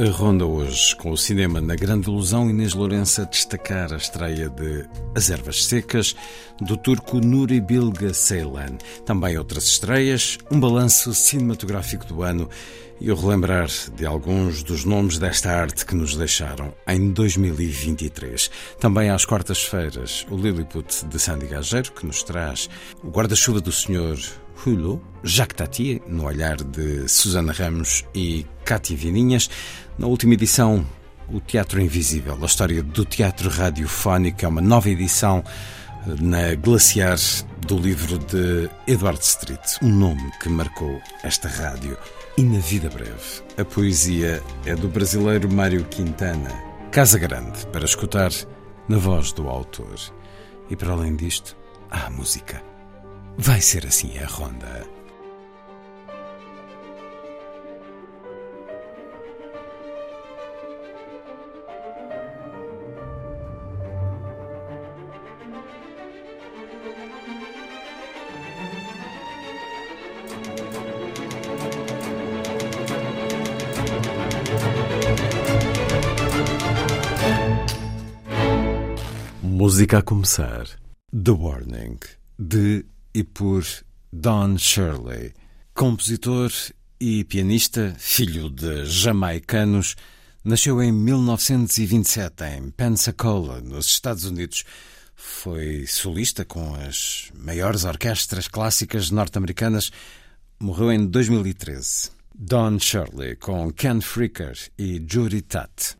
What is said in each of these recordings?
A ronda hoje com o cinema na Grande Ilusão Inês Lourença destacar a estreia de As Ervas Secas do turco Nuri Bilge Ceylan. Também outras estreias, um balanço cinematográfico do ano e o relembrar de alguns dos nomes desta arte que nos deixaram em 2023. Também às quartas-feiras, o Lilliput de Sandy Gageiro, que nos traz o guarda-chuva do Senhor Hulu, Jacques Tati, no olhar de Susana Ramos e Cátia Vininhas. Na última edição, o Teatro Invisível, a história do teatro radiofónico, é uma nova edição na Glaciar do livro de Edward Street, um nome que marcou esta rádio. E na vida breve, a poesia é do brasileiro Mário Quintana, Casa Grande, para escutar na voz do autor. E para além disto, há a música. Vai ser assim a ronda. Música a começar. The Warning, de e por Don Shirley, compositor e pianista, filho de jamaicanos, nasceu em 1927 em Pensacola, nos Estados Unidos. Foi solista com as maiores orquestras clássicas norte-americanas. Morreu em 2013. Don Shirley com Ken Fricker e Judy Tutt.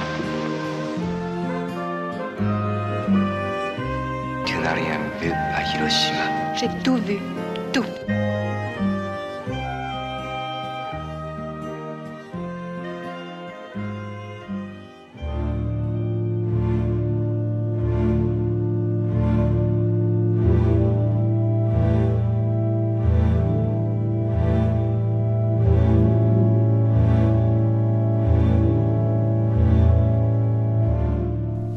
J'ai tout vu.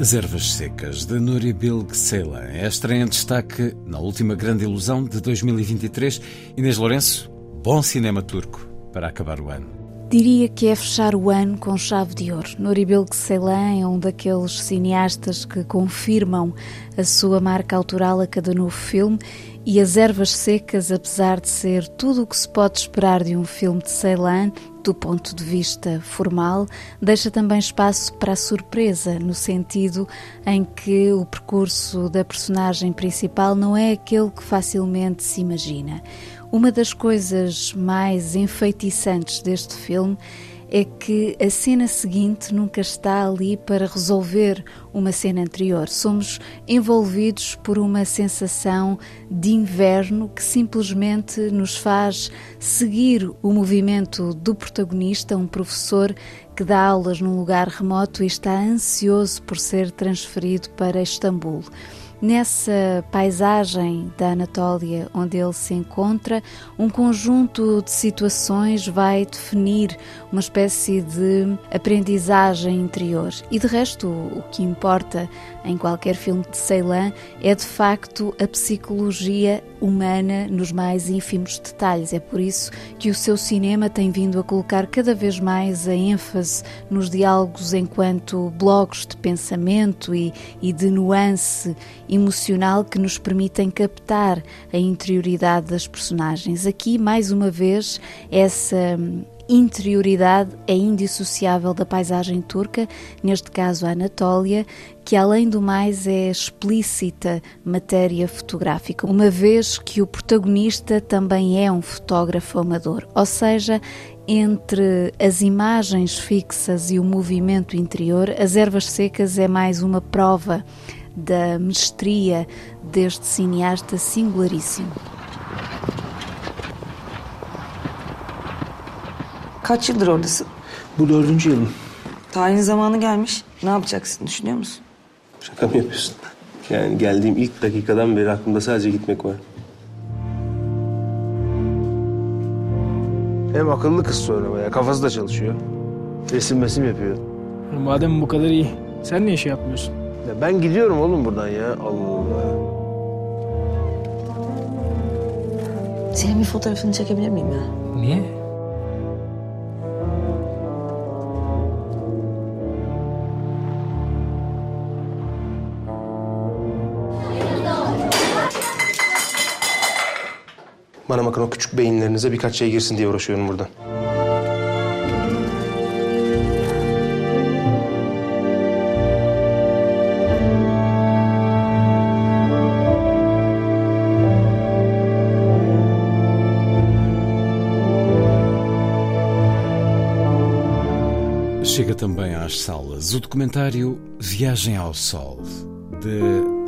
As Ervas Secas, de Núria Bilg Ceylan, é em destaque na última grande ilusão de 2023. Inês Lourenço, bom cinema turco para acabar o ano. Diria que é fechar o ano com chave de ouro. Nuri Bilge Ceylan é um daqueles cineastas que confirmam a sua marca autoral a cada novo filme e As Ervas Secas, apesar de ser tudo o que se pode esperar de um filme de Ceylan, do ponto de vista formal, deixa também espaço para a surpresa, no sentido em que o percurso da personagem principal não é aquele que facilmente se imagina. Uma das coisas mais enfeitiçantes deste filme é que a cena seguinte nunca está ali para resolver uma cena anterior. Somos envolvidos por uma sensação de inverno que simplesmente nos faz seguir o movimento do protagonista, um professor que dá aulas num lugar remoto e está ansioso por ser transferido para Istambul. Nessa paisagem da Anatólia onde ele se encontra, um conjunto de situações vai definir uma espécie de aprendizagem interior. E de resto, o que importa em qualquer filme de Ceylan é de facto a psicologia humana nos mais ínfimos detalhes. É por isso que o seu cinema tem vindo a colocar cada vez mais a ênfase nos diálogos enquanto blocos de pensamento e, e de nuance emocional que nos permitem captar a interioridade das personagens. Aqui, mais uma vez, essa interioridade é indissociável da paisagem turca, neste caso a Anatólia, que além do mais é explícita matéria fotográfica, uma vez que o protagonista também é um fotógrafo amador, ou seja, entre as imagens fixas e o movimento interior, as ervas secas é mais uma prova da mestria deste cineasta singularíssimo. Kaç yıldır oradasın? Bu dördüncü yılım. Tayin zamanı gelmiş. Ne yapacaksın düşünüyor musun? Şaka mı yapıyorsun? Yani geldiğim ilk dakikadan beri aklımda sadece gitmek var. Hem akıllı kız sonra bayağı. Kafası da çalışıyor. Resim mesim yapıyor. Madem bu kadar iyi, sen niye şey yapmıyorsun? Ya ben gidiyorum oğlum buradan ya. Allah Allah. Senin bir fotoğrafını çekebilir miyim ya? Niye? Bana bakın o küçük beyinlerinize birkaç şey girsin diye uğraşıyorum buradan. Chega também às salas o documentário Viagem ao Sol, de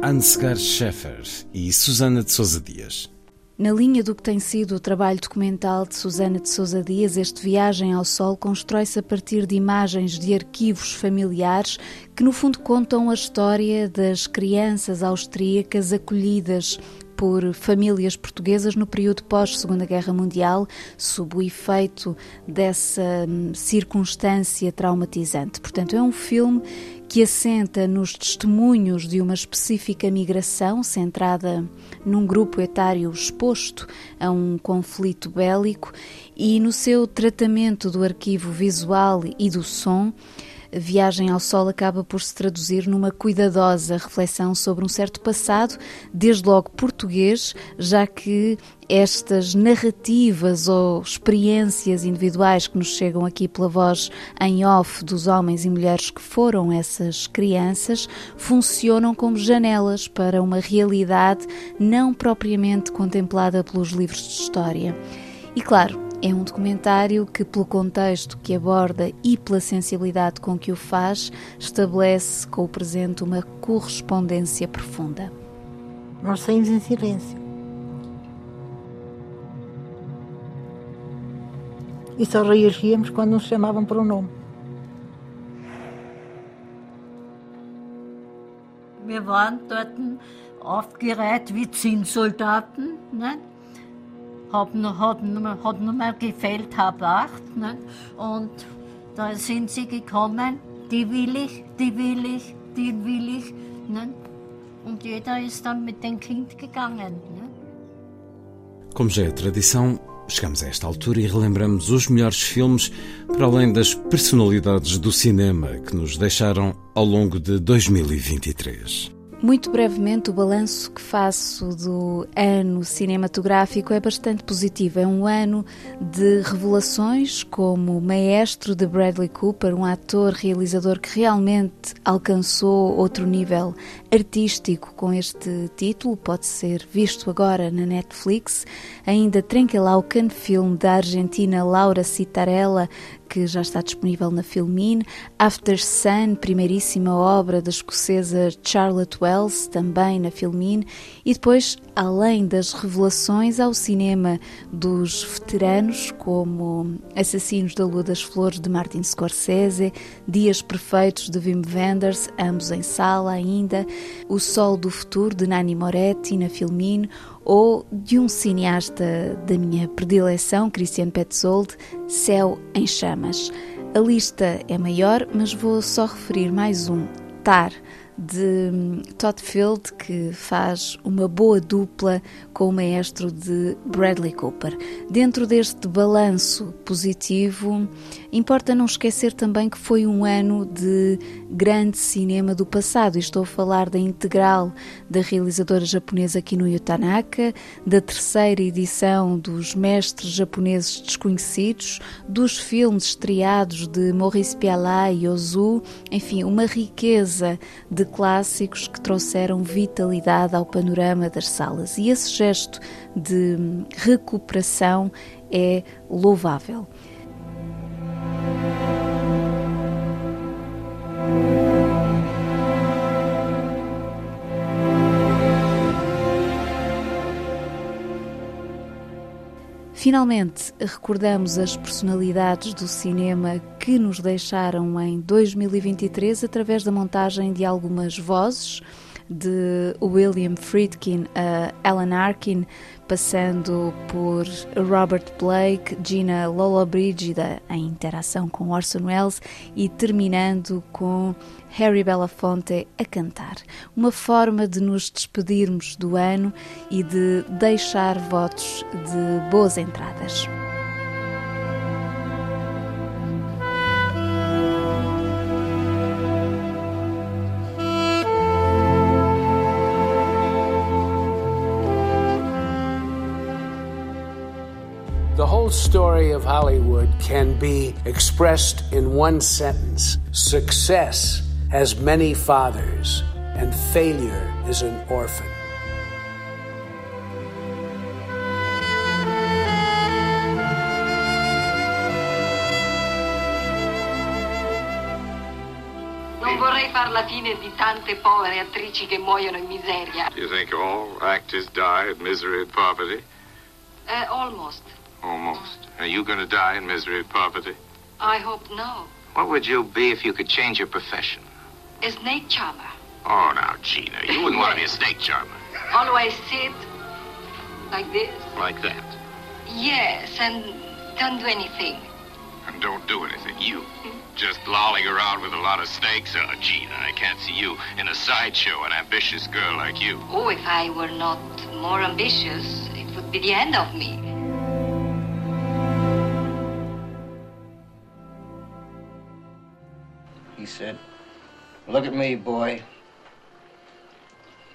Ansgar Scheffer e Susana de Sousa Dias. Na linha do que tem sido o trabalho documental de Susana de Sousa Dias, este Viagem ao Sol constrói-se a partir de imagens de arquivos familiares que, no fundo, contam a história das crianças austríacas acolhidas por famílias portuguesas no período pós-Segunda Guerra Mundial, sob o efeito dessa hum, circunstância traumatizante. Portanto, é um filme que assenta nos testemunhos de uma específica migração centrada num grupo etário exposto a um conflito bélico e no seu tratamento do arquivo visual e do som Viagem ao Sol acaba por se traduzir numa cuidadosa reflexão sobre um certo passado, desde logo português, já que estas narrativas ou experiências individuais que nos chegam aqui pela voz em off dos homens e mulheres que foram essas crianças funcionam como janelas para uma realidade não propriamente contemplada pelos livros de história. E claro, é um documentário que, pelo contexto que aborda e pela sensibilidade com que o faz, estabelece com o presente uma correspondência profunda. Nós saímos em silêncio. E só reagíamos quando nos chamavam por um nome. Wir waren dort aufgereiht wie Zinnsoldaten. Ne? Haben, hatten, hat nur mal gefällt, halb acht. Ne? Und da sind sie gekommen, die will ich, die will ich, die will ich. Ne? Und jeder ist dann mit dem Kind gegangen. Ne? Como já é tradição, chegamos a esta altura e relembramos os melhores filmes, para além das personalidades do cinema que nos deixaram ao longo de 2023. Muito brevemente, o balanço que faço do ano cinematográfico é bastante positivo. É um ano de revelações, como Maestro de Bradley Cooper, um ator realizador que realmente alcançou outro nível artístico com este título, pode ser visto agora na Netflix. Ainda Trenquelaucan, filme da Argentina Laura Citarella, que já está disponível na Filmin, After Sun, primeiríssima obra da escocesa Charlotte Wells, também na Filmin, e depois, além das revelações ao cinema dos veteranos, como Assassinos da Lua das Flores de Martin Scorsese, Dias Perfeitos de Wim Wenders, ambos em sala ainda, O Sol do Futuro de Nani Moretti na Filmin, ou de um cineasta da minha predileção, Christian Petzold, Céu em Chamas. A lista é maior, mas vou só referir mais um, Tar, de hum, Todd Field, que faz uma boa dupla com o maestro de Bradley Cooper. Dentro deste balanço positivo, importa não esquecer também que foi um ano de grande cinema do passado. estou a falar da integral da realizadora japonesa Kinuyo Tanaka, da terceira edição dos Mestres Japoneses Desconhecidos, dos filmes estreados de Maurice Pialat e Ozu, enfim, uma riqueza de clássicos que trouxeram vitalidade ao panorama das salas. E esse gesto de recuperação é louvável. Finalmente, recordamos as personalidades do cinema que nos deixaram em 2023 através da montagem de algumas vozes de William Friedkin a Alan Arkin, passando por Robert Blake, Gina Lollobrigida em interação com Orson Welles e terminando com Harry Belafonte a cantar. Uma forma de nos despedirmos do ano e de deixar votos de boas entradas. Whole story of Hollywood can be expressed in one sentence Success has many fathers, and failure is an orphan. Non vorrei far la fine di tante povere attrici che muoiono in miseria. Do you think all actors die in misery and poverty? Uh, almost. Almost. Are you going to die in misery and poverty? I hope no. What would you be if you could change your profession? A snake charmer. Oh, now, Gina, you wouldn't want to be a snake charmer. Always sit like this. Like that. Yes, and don't do anything. And don't do anything. You. Just lolling around with a lot of snakes? Oh, Gina, I can't see you in a sideshow, an ambitious girl like you. Oh, if I were not more ambitious, it would be the end of me. He said. Look at me, boy.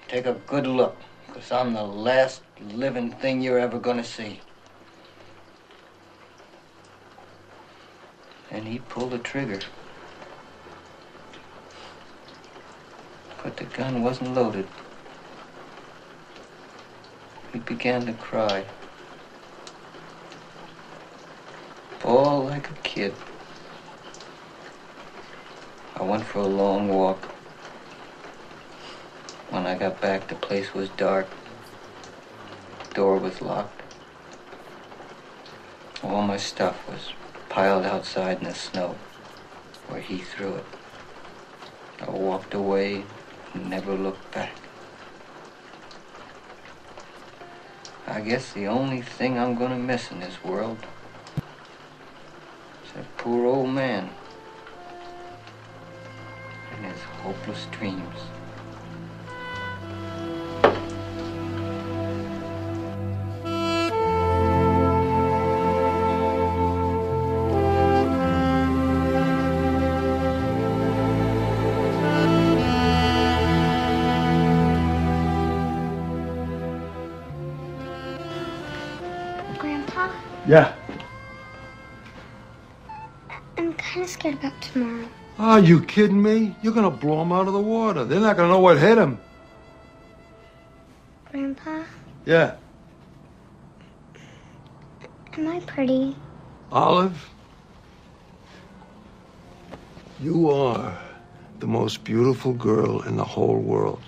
Take a good look, because I'm the last living thing you're ever going to see. And he pulled the trigger. But the gun wasn't loaded. He began to cry. All like a kid. I went for a long walk. When I got back, the place was dark. The door was locked. All my stuff was piled outside in the snow where he threw it. I walked away and never looked back. I guess the only thing I'm gonna miss in this world is that poor old man hopeless dreams. Grandpa, Yeah. I'm kind of scared about tomorrow. Are you kidding me? You're gonna blow them out of the water. They're not gonna know what hit them. Grandpa, Yeah. am I pretty? Olive, you are the most beautiful girl in the whole world.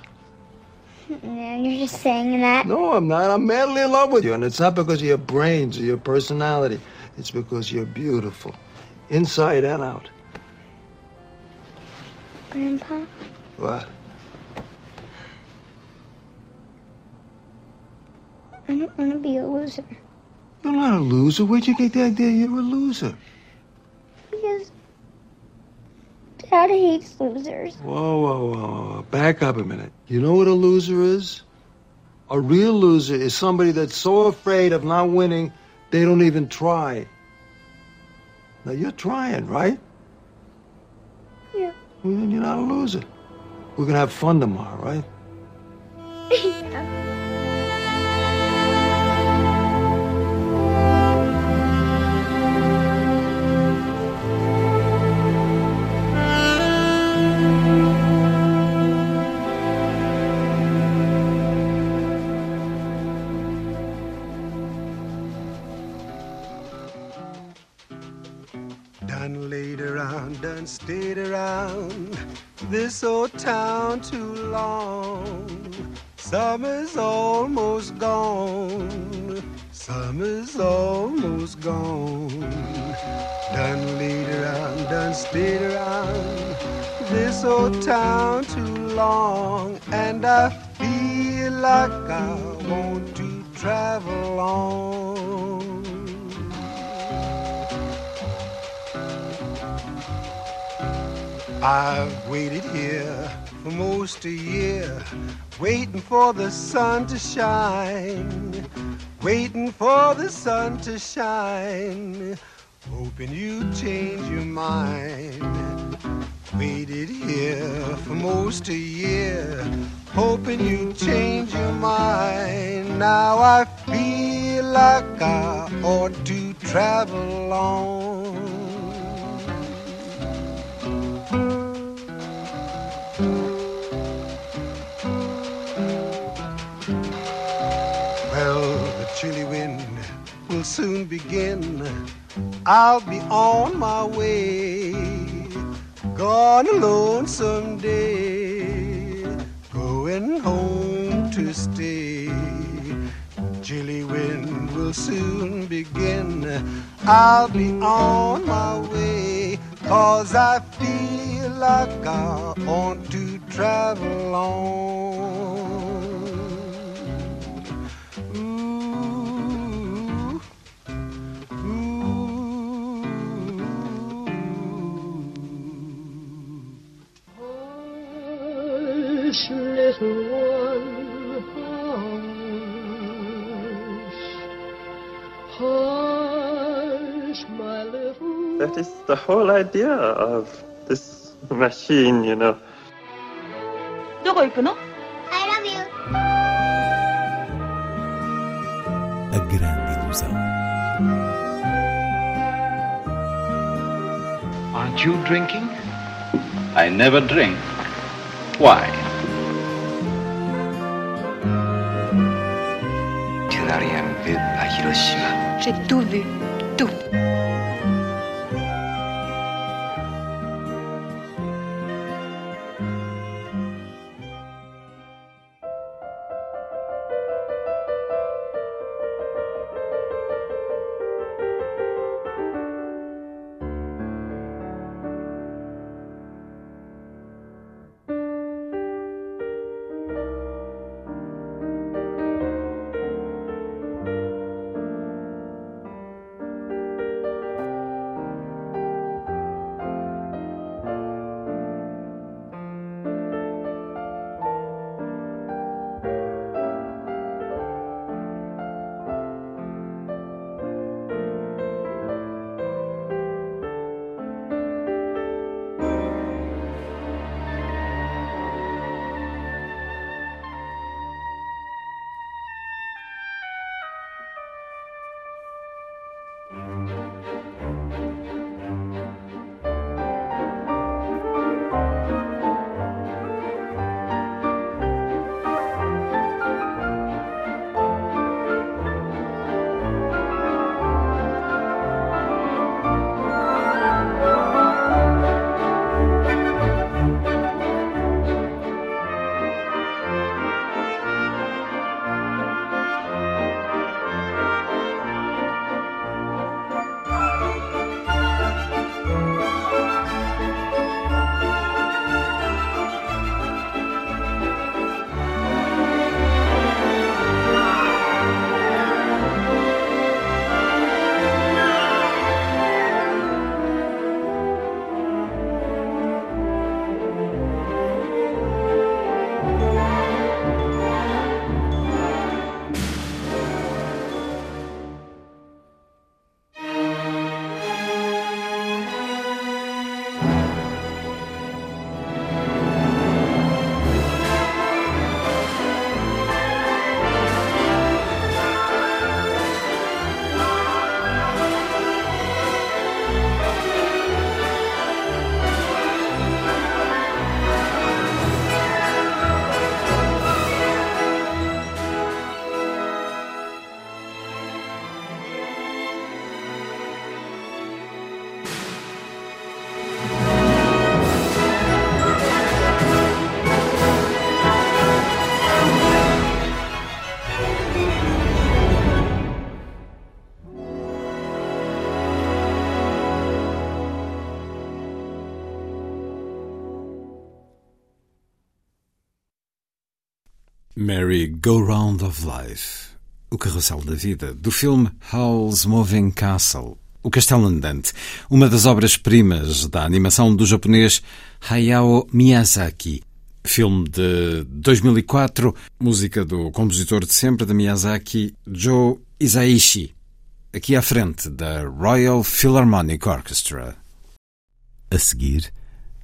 You're just saying that. No, I'm not. I'm madly in love with you. And it's not because of your brains or your personality. It's because you're beautiful, inside and out. Grandpa, What? I don't want to be a loser. You're not a loser. Where'd you get the idea you're a loser? Because Dad hates losers. Whoa, whoa, whoa, whoa. Back up a minute. You know what a loser is? A real loser is somebody that's so afraid of not winning, they don't even try. Now, you're trying, right? Well, then you're not a loser. We're to have fun tomorrow, right? Waiting for the sun to shine, waiting for the sun to shine, hoping you change your mind. Waited here for most a year, hoping you change your mind. Now I feel like I ought to travel on. Will soon begin. I'll be on my way. Gone alone someday. Going home to stay. Chilly wind will soon begin. I'll be on my way. Cause I feel like I want to travel on. That is the whole idea of this machine, you know. どこ行くの I love you. A grande ilusão. Aren't you drinking? I never drink. Why? Tu n'as rien vu à Hiroshima. J'ai tout vu, tout. Merry Go Round of Life, o carrossel da vida, do filme Howl's Moving Castle, o Castelo Andante, uma das obras-primas da animação do japonês Hayao Miyazaki. Filme de 2004, música do compositor de sempre de Miyazaki, Joe Isaishi, aqui à frente da Royal Philharmonic Orchestra. A seguir,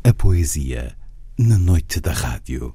a poesia na noite da rádio.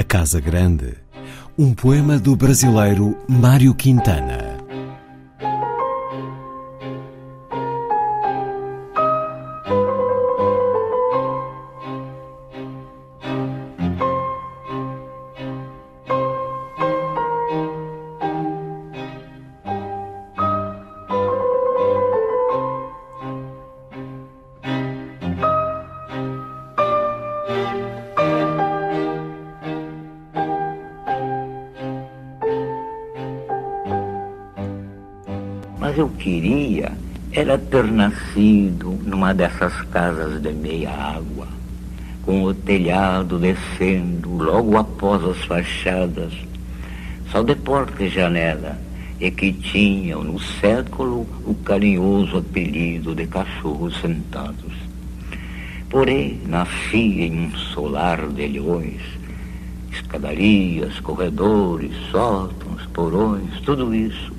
A Casa Grande, um poema do brasileiro Mário Quintana. ter nascido numa dessas casas de meia água, com o telhado descendo logo após as fachadas, só de porta e janela, e que tinham no século o carinhoso apelido de cachorros sentados. Porém, nasci em um solar de leões, escadarias, corredores, sótãos, porões, tudo isso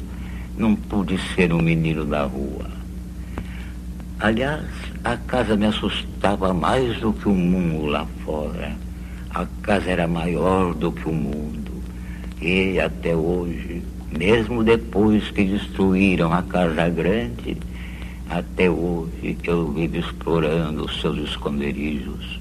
não pude ser um menino da rua Aliás, a casa me assustava mais do que o mundo lá fora. A casa era maior do que o mundo. E até hoje, mesmo depois que destruíram a Casa Grande, até hoje eu vivo explorando os seus esconderijos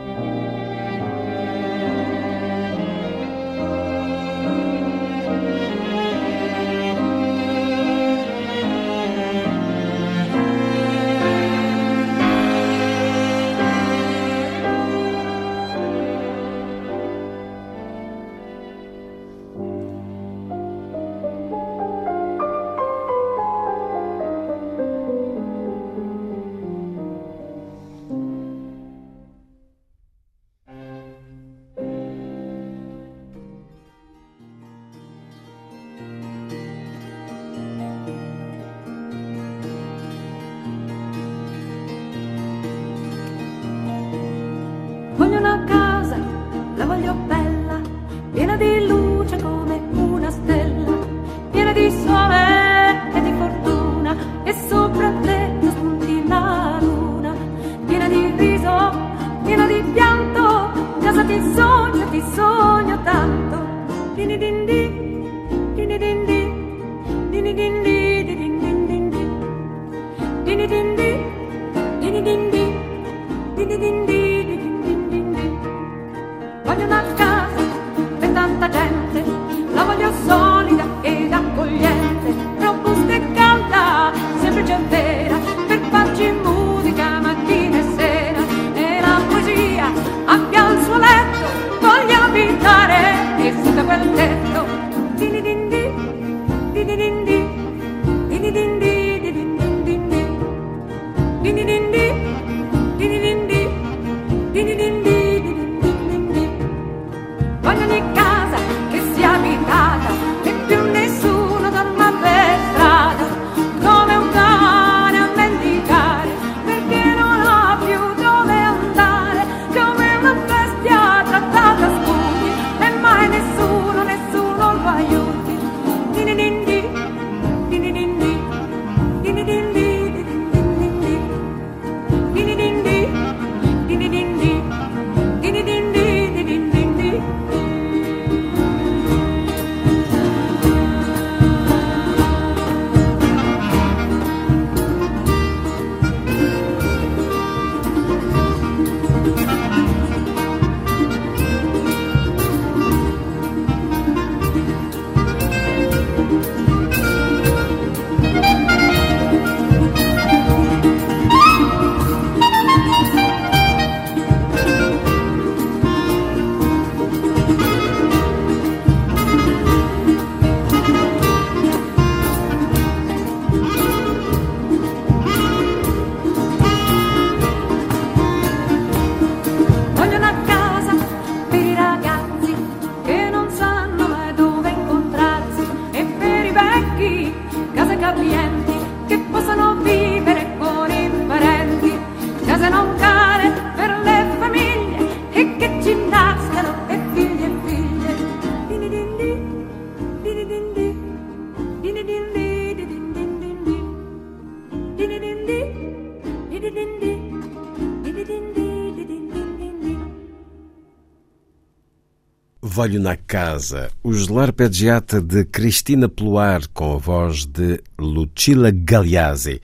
Volho na Casa, o L'arpeggiata de Cristina Pluar com a voz de Lucilla Galeazzi.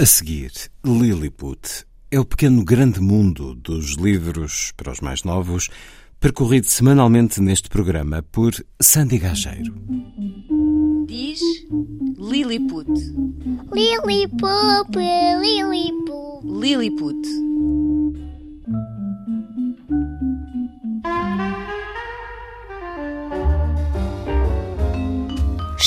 A seguir, Lilliput. É o pequeno grande mundo dos livros para os mais novos, percorrido semanalmente neste programa por Sandy Gageiro. Diz Lilliput. Lilliput, Lilliput. Lilliput.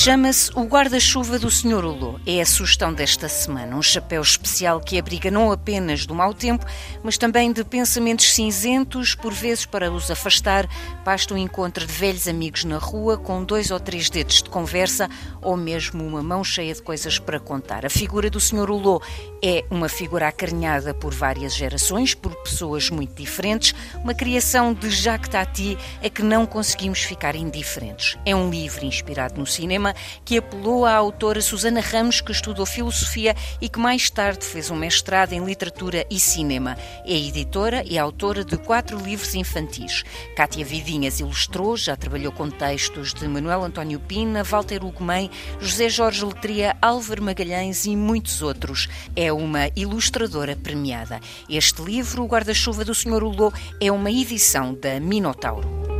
Chama-se o guarda-chuva do Sr. Ulô. É a sugestão desta semana. Um chapéu especial que abriga não apenas do mau tempo, mas também de pensamentos cinzentos, por vezes para os afastar, basta um encontro de velhos amigos na rua com dois ou três dedos de conversa ou mesmo uma mão cheia de coisas para contar. A figura do Sr. Ulô é uma figura acarinhada por várias gerações, por pessoas muito diferentes, uma criação de Jacques Tati a que não conseguimos ficar indiferentes. É um livro inspirado no cinema que apelou à autora Susana Ramos, que estudou filosofia e que mais tarde fez um mestrado em literatura e cinema. É editora e autora de quatro livros infantis. Cátia Vidinhas ilustrou, já trabalhou com textos de Manuel António Pina, Walter Ugumem, José Jorge Letria, Álvaro Magalhães e muitos outros. É uma ilustradora premiada. Este livro, O Guarda-Chuva do Sr. Ulô, é uma edição da Minotauro.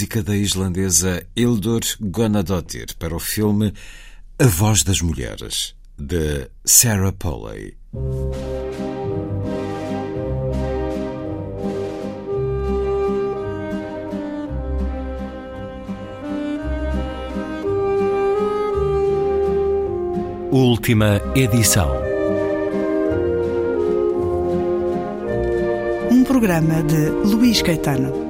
Música da islandesa Hildur Gunnadóttir para o filme A Voz das Mulheres, de Sarah Polley. Última edição. Um programa de Luís Caetano.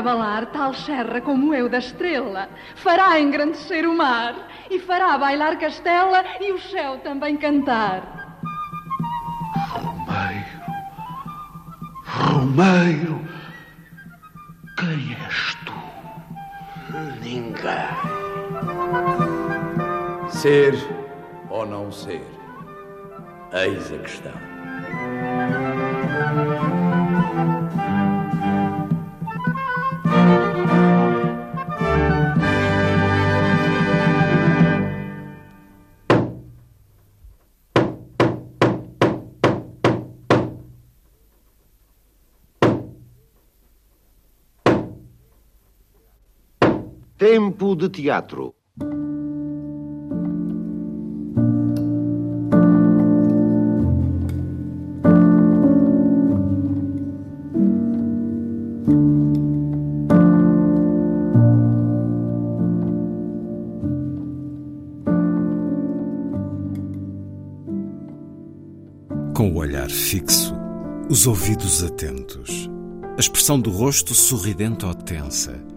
Abalar tal serra como eu da estrela, fará engrandecer o mar e fará bailar castela e o céu também cantar. Romeiro, quem és tu? Ninguém. Ser ou não ser? Eis a questão. Tempo de teatro. Com o olhar fixo, os ouvidos atentos, a expressão do rosto sorridente ou tensa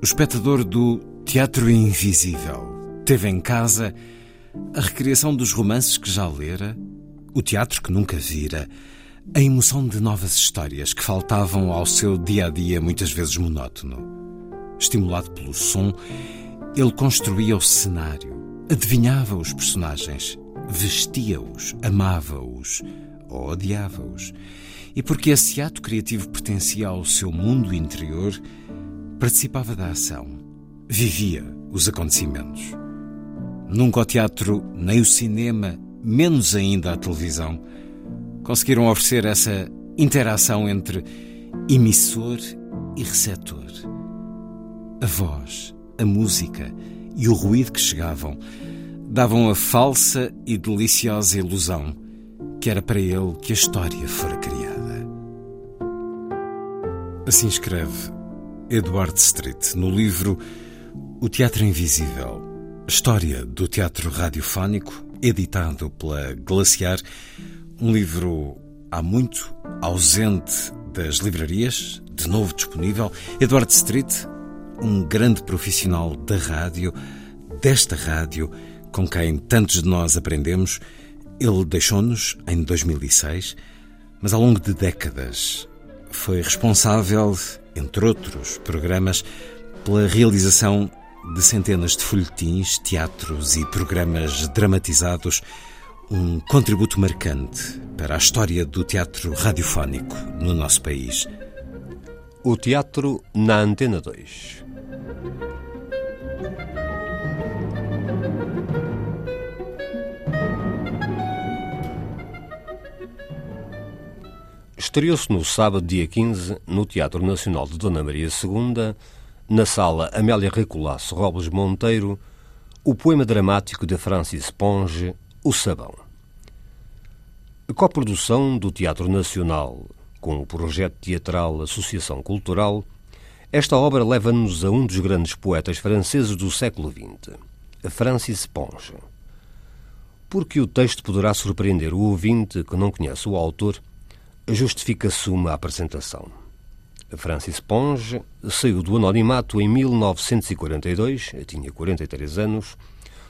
o espectador do Teatro Invisível teve em casa a recriação dos romances que já lera, o teatro que nunca vira, a emoção de novas histórias que faltavam ao seu dia a dia, muitas vezes monótono. Estimulado pelo som, ele construía o cenário, adivinhava os personagens, vestia-os, amava-os ou odiava-os. E porque esse ato criativo pertencia ao seu mundo interior, participava da ação, vivia os acontecimentos. Nunca o teatro, nem o cinema, menos ainda a televisão, conseguiram oferecer essa interação entre emissor e receptor. A voz, a música e o ruído que chegavam davam a falsa e deliciosa ilusão que era para ele que a história fora criada. Assim escreve Edward Street no livro O Teatro Invisível, História do Teatro Radiofónico, editado pela Glaciar, um livro há muito ausente das livrarias, de novo disponível. Edward Street, um grande profissional da rádio, desta rádio, com quem tantos de nós aprendemos. Ele deixou-nos em 2006, mas ao longo de décadas foi responsável entre outros programas, pela realização de centenas de folhetins, teatros e programas dramatizados, um contributo marcante para a história do teatro radiofónico no nosso país. O teatro na Antena 2. Estreou-se no sábado, dia 15, no Teatro Nacional de Dona Maria II, na sala Amélia Recolasso Robles Monteiro, o poema dramático de Francis Ponge, O Sabão. Coprodução do Teatro Nacional com o projeto teatral Associação Cultural, esta obra leva-nos a um dos grandes poetas franceses do século XX, Francis Ponge. Porque o texto poderá surpreender o ouvinte que não conhece o autor justifica-se uma apresentação. Francis Ponge saiu do anonimato em 1942, tinha 43 anos,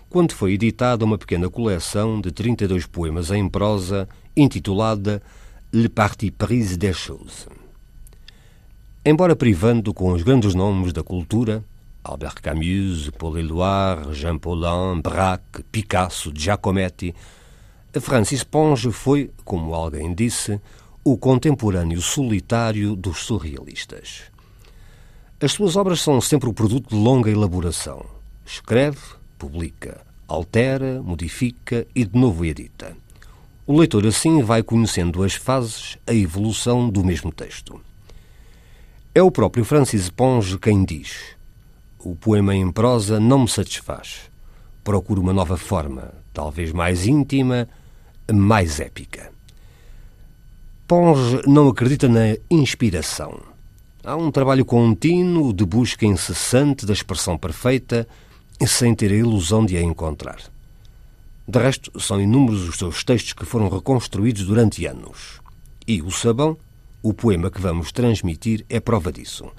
quando foi editada uma pequena coleção de 32 poemas em prosa intitulada Le Parti prise des choses. Embora privando com os grandes nomes da cultura, Albert Camus, Paul Éluard, Jean Paulin, Braque, Picasso, Giacometti, Francis Ponge foi, como alguém disse, o contemporâneo solitário dos surrealistas. As suas obras são sempre o produto de longa elaboração. Escreve, publica, altera, modifica e de novo edita. O leitor assim vai conhecendo as fases, a evolução do mesmo texto. É o próprio Francis Ponge quem diz: O poema em prosa não me satisfaz. Procuro uma nova forma, talvez mais íntima, mais épica. Ponge não acredita na inspiração. Há um trabalho contínuo de busca incessante da expressão perfeita, sem ter a ilusão de a encontrar. De resto, são inúmeros os seus textos que foram reconstruídos durante anos. E O Sabão, o poema que vamos transmitir, é prova disso.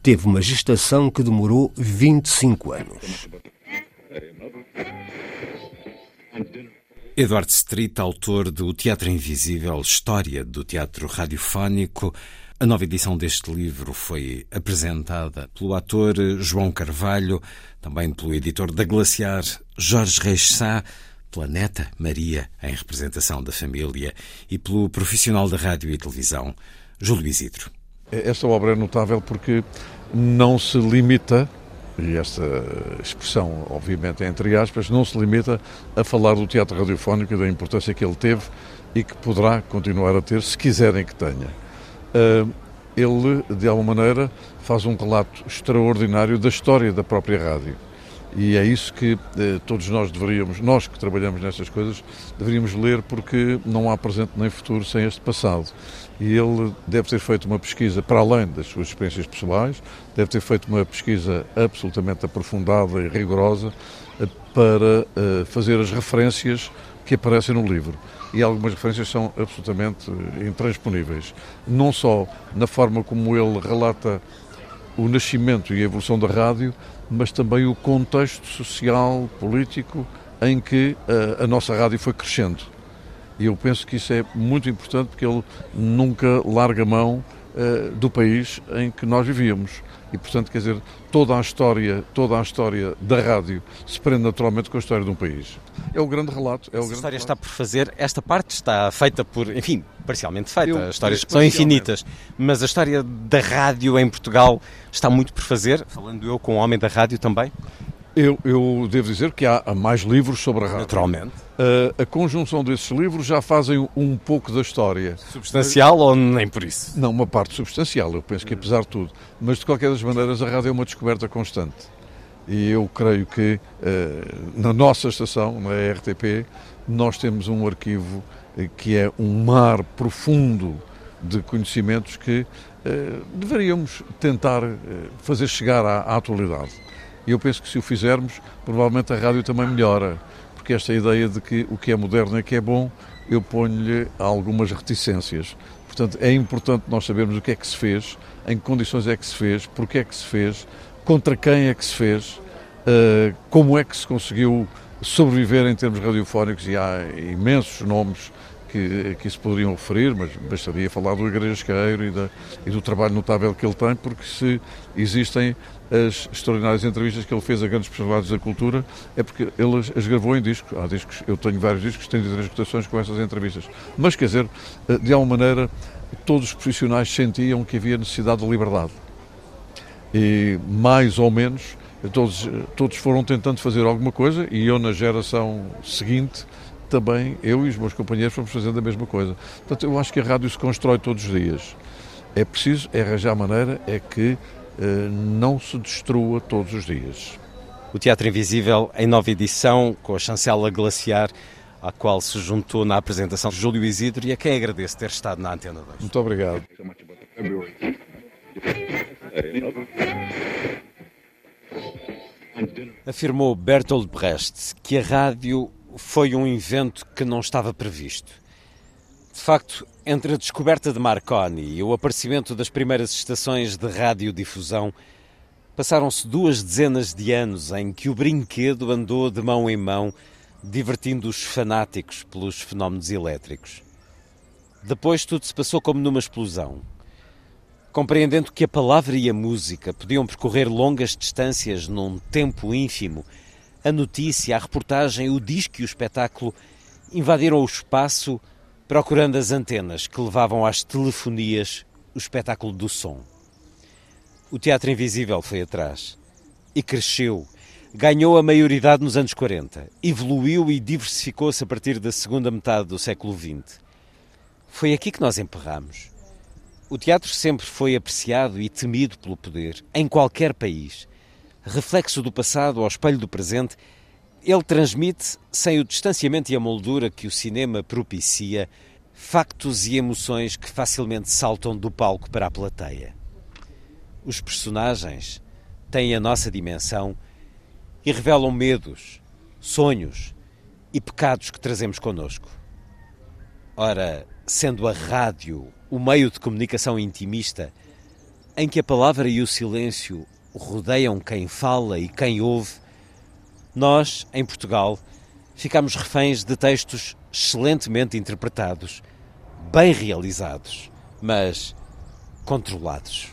Teve uma gestação que demorou 25 anos. Edward Street, autor do Teatro Invisível, História do Teatro Radiofónico. A nova edição deste livro foi apresentada pelo ator João Carvalho, também pelo editor da Glaciar, Jorge Reis Sá, Planeta Maria, em representação da família, e pelo profissional da rádio e televisão, Júlio Isidro. Esta obra é notável porque não se limita, e esta expressão, obviamente, entre aspas, não se limita a falar do teatro radiofónico e da importância que ele teve e que poderá continuar a ter, se quiserem que tenha. Ele, de alguma maneira, faz um relato extraordinário da história da própria rádio e é isso que eh, todos nós deveríamos, nós que trabalhamos nestas coisas, deveríamos ler porque não há presente nem futuro sem este passado. E ele deve ter feito uma pesquisa para além das suas experiências pessoais, deve ter feito uma pesquisa absolutamente aprofundada e rigorosa eh, para eh, fazer as referências que aparecem no livro. E algumas referências são absolutamente eh, intransponíveis. Não só na forma como ele relata o nascimento e a evolução da rádio, mas também o contexto social, político, em que a, a nossa rádio foi crescendo. E eu penso que isso é muito importante porque ele nunca larga mão uh, do país em que nós vivíamos. E, portanto, quer dizer, toda a história, toda a história da rádio se prende naturalmente com a história de um país. É o grande relato. É grande história relato. está por fazer, esta parte está feita por, enfim, parcialmente feita, eu, histórias que são infinitas, mas a história da rádio em Portugal está muito por fazer, falando eu com o homem da rádio também. Eu, eu devo dizer que há, mais livros sobre a rádio. Naturalmente. Uh, a conjunção desses livros já fazem um pouco da história. Substancial ou nem por isso? Não, uma parte substancial, eu penso que apesar de tudo. Mas de qualquer das maneiras, a rádio é uma descoberta constante. E eu creio que uh, na nossa estação, na RTP, nós temos um arquivo que é um mar profundo de conhecimentos que deveríamos tentar fazer chegar à, à atualidade. E eu penso que se o fizermos, provavelmente a rádio também melhora, porque esta ideia de que o que é moderno é que é bom, eu ponho-lhe algumas reticências. Portanto, é importante nós sabermos o que é que se fez, em que condições é que se fez, porque é que se fez, contra quem é que se fez, uh, como é que se conseguiu sobreviver em termos radiofónicos, e há imensos nomes que, que se poderiam referir, mas bastaria falar do Igrejesqueiro e, da, e do trabalho notável que ele tem, porque se existem as extraordinárias entrevistas que ele fez a grandes personalidades da cultura, é porque ele as gravou em discos. Há discos, eu tenho vários discos, tenho três cotações com essas entrevistas. Mas, quer dizer, eh, de alguma maneira, todos os profissionais sentiam que havia necessidade de liberdade. E, mais ou menos, todos, todos foram tentando fazer alguma coisa, e eu, na geração seguinte, também, eu e os meus companheiros, fomos fazendo a mesma coisa. Portanto, eu acho que a rádio se constrói todos os dias. É preciso é arranjar maneira é que não se destrua todos os dias. O Teatro Invisível, em nova edição, com a chancela glaciar, à qual se juntou na apresentação Júlio Isidro e a quem agradeço ter estado na Antena 2. Muito obrigado. Afirmou Bertolt Brecht que a rádio foi um invento que não estava previsto. De facto, entre a descoberta de Marconi e o aparecimento das primeiras estações de radiodifusão, passaram-se duas dezenas de anos em que o brinquedo andou de mão em mão, divertindo os fanáticos pelos fenómenos elétricos. Depois tudo se passou como numa explosão. Compreendendo que a palavra e a música podiam percorrer longas distâncias num tempo ínfimo, a notícia, a reportagem, o disco e o espetáculo invadiram o espaço procurando as antenas que levavam às telefonias o espetáculo do som. O Teatro Invisível foi atrás e cresceu. Ganhou a maioridade nos anos 40, evoluiu e diversificou-se a partir da segunda metade do século XX. Foi aqui que nós emperramos. O teatro sempre foi apreciado e temido pelo poder, em qualquer país. Reflexo do passado ao espelho do presente, ele transmite, sem o distanciamento e a moldura que o cinema propicia, factos e emoções que facilmente saltam do palco para a plateia. Os personagens têm a nossa dimensão e revelam medos, sonhos e pecados que trazemos connosco. Ora, sendo a rádio o meio de comunicação intimista, em que a palavra e o silêncio rodeiam quem fala e quem ouve, nós, em Portugal, ficamos reféns de textos excelentemente interpretados, bem realizados, mas controlados.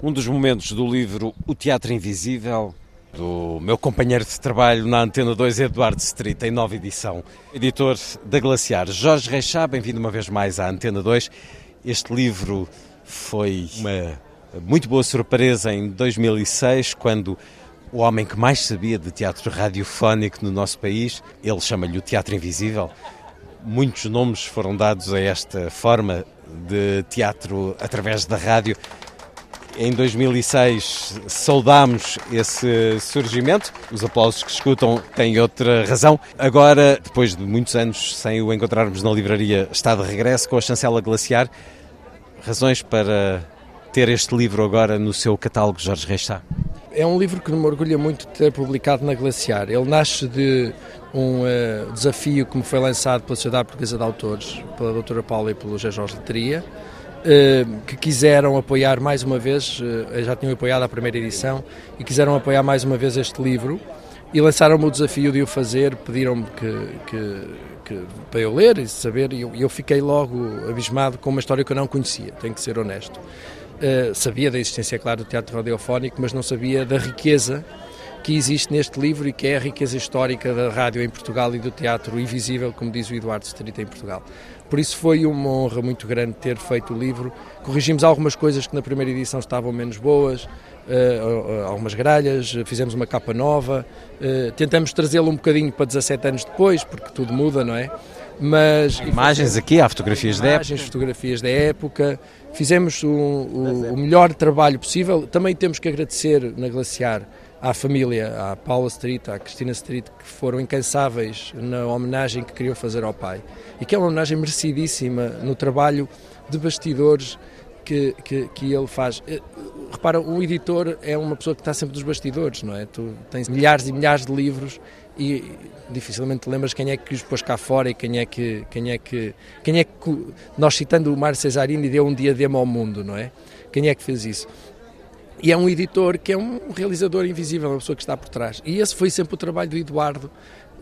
Um dos momentos do livro O Teatro Invisível, do meu companheiro de trabalho na Antena 2, Eduardo Street, em nova edição, editor da Glaciar. Jorge Reixá, bem-vindo uma vez mais à Antena 2. Este livro foi uma muito boa surpresa em 2006, quando o homem que mais sabia de teatro radiofónico no nosso país, ele chama-lhe o Teatro Invisível. Muitos nomes foram dados a esta forma de teatro através da rádio em 2006 saudámos esse surgimento. Os aplausos que escutam têm outra razão. Agora, depois de muitos anos sem o encontrarmos na livraria, está de regresso com a chancela glaciar. Razões para ter este livro agora no seu catálogo, Jorge Reis É um livro que me orgulha muito de ter publicado na Glaciar. Ele nasce de um uh, desafio que me foi lançado pela Sociedade Portuguesa de Autores, pela doutora Paula e pelo José Jorge Letria, eh, que quiseram apoiar mais uma vez, eh, já tinham apoiado a primeira edição, e quiseram apoiar mais uma vez este livro e lançaram-me o desafio de o fazer, pediram-me que, que, que, para eu ler e saber, e eu, eu, fiquei logo abismado com uma história que eu não conhecia, tenho que ser honesto. Uh, sabia da existência, claro, do teatro radiofónico, mas não sabia da riqueza que existe neste livro e que é a riqueza histórica da rádio em Portugal e do teatro invisível, como diz o Eduardo Estrita em Portugal. Por isso foi uma honra muito grande ter feito o livro. Corrigimos algumas coisas que na primeira edição estavam menos boas, uh, algumas gralhas, fizemos uma capa nova, uh, tentamos trazê-lo um bocadinho para 17 anos depois, porque tudo muda, não é? Mas, imagens aqui, há fotografias imagens, da época. fotografias da época. Fizemos o, o, o melhor trabalho possível. Também temos que agradecer na Glaciar à família, à Paula Street, à Cristina Street, que foram incansáveis na homenagem que queriam fazer ao pai. E que é uma homenagem merecidíssima no trabalho de bastidores que, que, que ele faz. Eh, repara, o editor é uma pessoa que está sempre dos bastidores, não é? Tu tens milhares e milhares de livros e dificilmente te lembras quem é que os pôs cá fora e quem é que quem é que quem é que nós citando o Mário Cesarini deu um diadema ao mundo, não é? Quem é que fez isso? E é um editor que é um realizador invisível, uma pessoa que está por trás. E esse foi sempre o trabalho do Eduardo,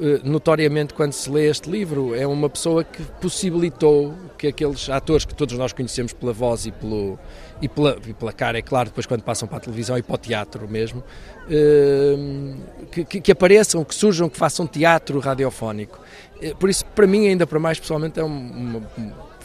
eh, notoriamente quando se lê este livro. É uma pessoa que possibilitou que aqueles atores que todos nós conhecemos pela voz e, pelo, e, pela, e pela cara, é claro, depois quando passam para a televisão e para o teatro mesmo, eh, que, que, apareçam, que surjam, que façam teatro radiofónico. Eh, por isso, para mim, ainda para mais pessoalmente, é uma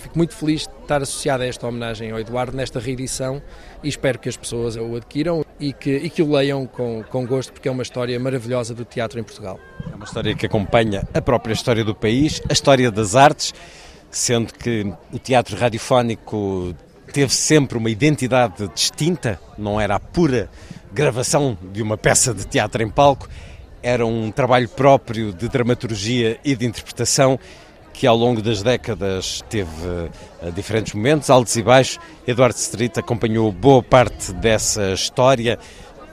fico muito feliz de estar associado a esta homenagem ao Eduardo nesta reedição e espero que as pessoas o adquiram e que, e que o leiam com, com gosto, porque é uma história maravilhosa do teatro em Portugal. É uma história que acompanha a própria história do país, a história das artes, sendo que o teatro radiofónico teve sempre uma identidade distinta, não era a pura gravação de uma peça de teatro em palco, era um trabalho próprio de dramaturgia e de interpretação que ao longo das décadas teve uh, diferentes momentos, altos e baixos. Eduardo Street acompanhou boa parte dessa história,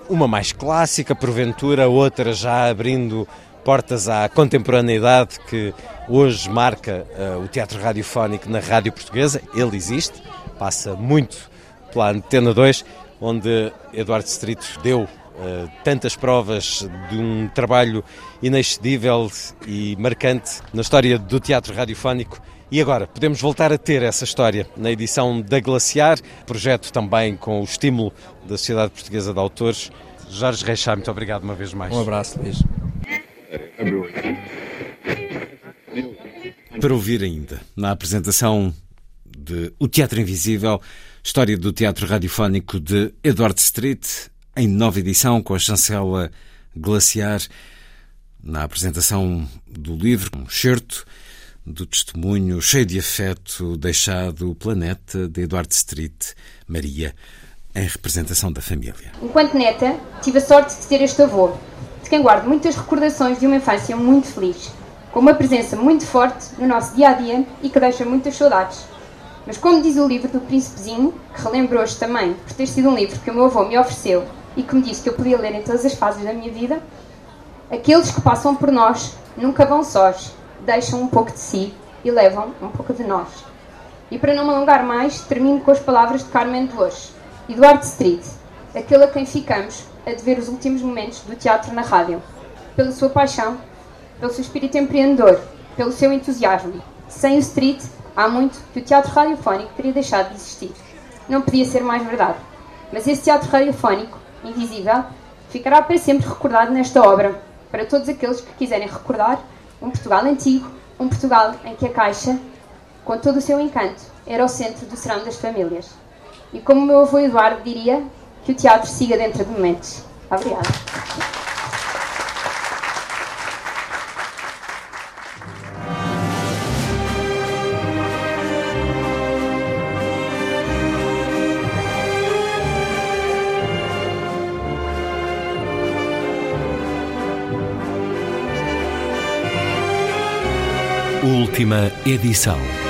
uma mais clássica, porventura, outra já abrindo portas à contemporaneidade que hoje marca uh, o teatro radiofónico na rádio portuguesa. Ele existe, passa muito pela Antena 2, onde Eduardo Street deu uh, tantas provas de um trabalho inexcedível e marcante na história do teatro radiofónico. E agora, podemos voltar a ter essa história na edição da Glaciar, projeto também com o estímulo da Sociedade Portuguesa de Autores. Jorge Reixá, muito obrigado uma vez mais. Um abraço, Luís. Para ouvir ainda na apresentação de O Teatro Invisível, história do teatro radiofónico de Edward Street, em nova edição com a chancela Glaciar, na apresentação do livro, um certo do testemunho cheio de afeto deixado o planeta de Edward Street, Maria, em representação da família. Enquanto neta, tive a sorte de ter este avô, quem guardo muitas recordações de uma infância muito feliz, com uma presença muito forte no nosso dia a dia e que deixa muitas saudades. Mas, como diz o livro do Príncipezinho, que relembro hoje também por ter sido um livro que o meu avô me ofereceu e que me disse que eu podia ler em todas as fases da minha vida, aqueles que passam por nós nunca vão sós, deixam um pouco de si e levam um pouco de nós. E para não me alongar mais, termino com as palavras de Carmen Dolores, Eduardo Street, aquele a quem ficamos a dever os últimos momentos do teatro na rádio, pela sua paixão, pelo seu espírito empreendedor, pelo seu entusiasmo. Sem o Street, há muito que o teatro radiofónico teria deixado de existir. Não podia ser mais verdade. Mas esse teatro radiofónico, invisível, ficará para sempre recordado nesta obra, para todos aqueles que quiserem recordar um Portugal antigo, um Portugal em que a Caixa, com todo o seu encanto, era o centro do serão das famílias. E como o meu avô Eduardo diria, que o teatro siga dentro de momentos. Obrigada. Última edição.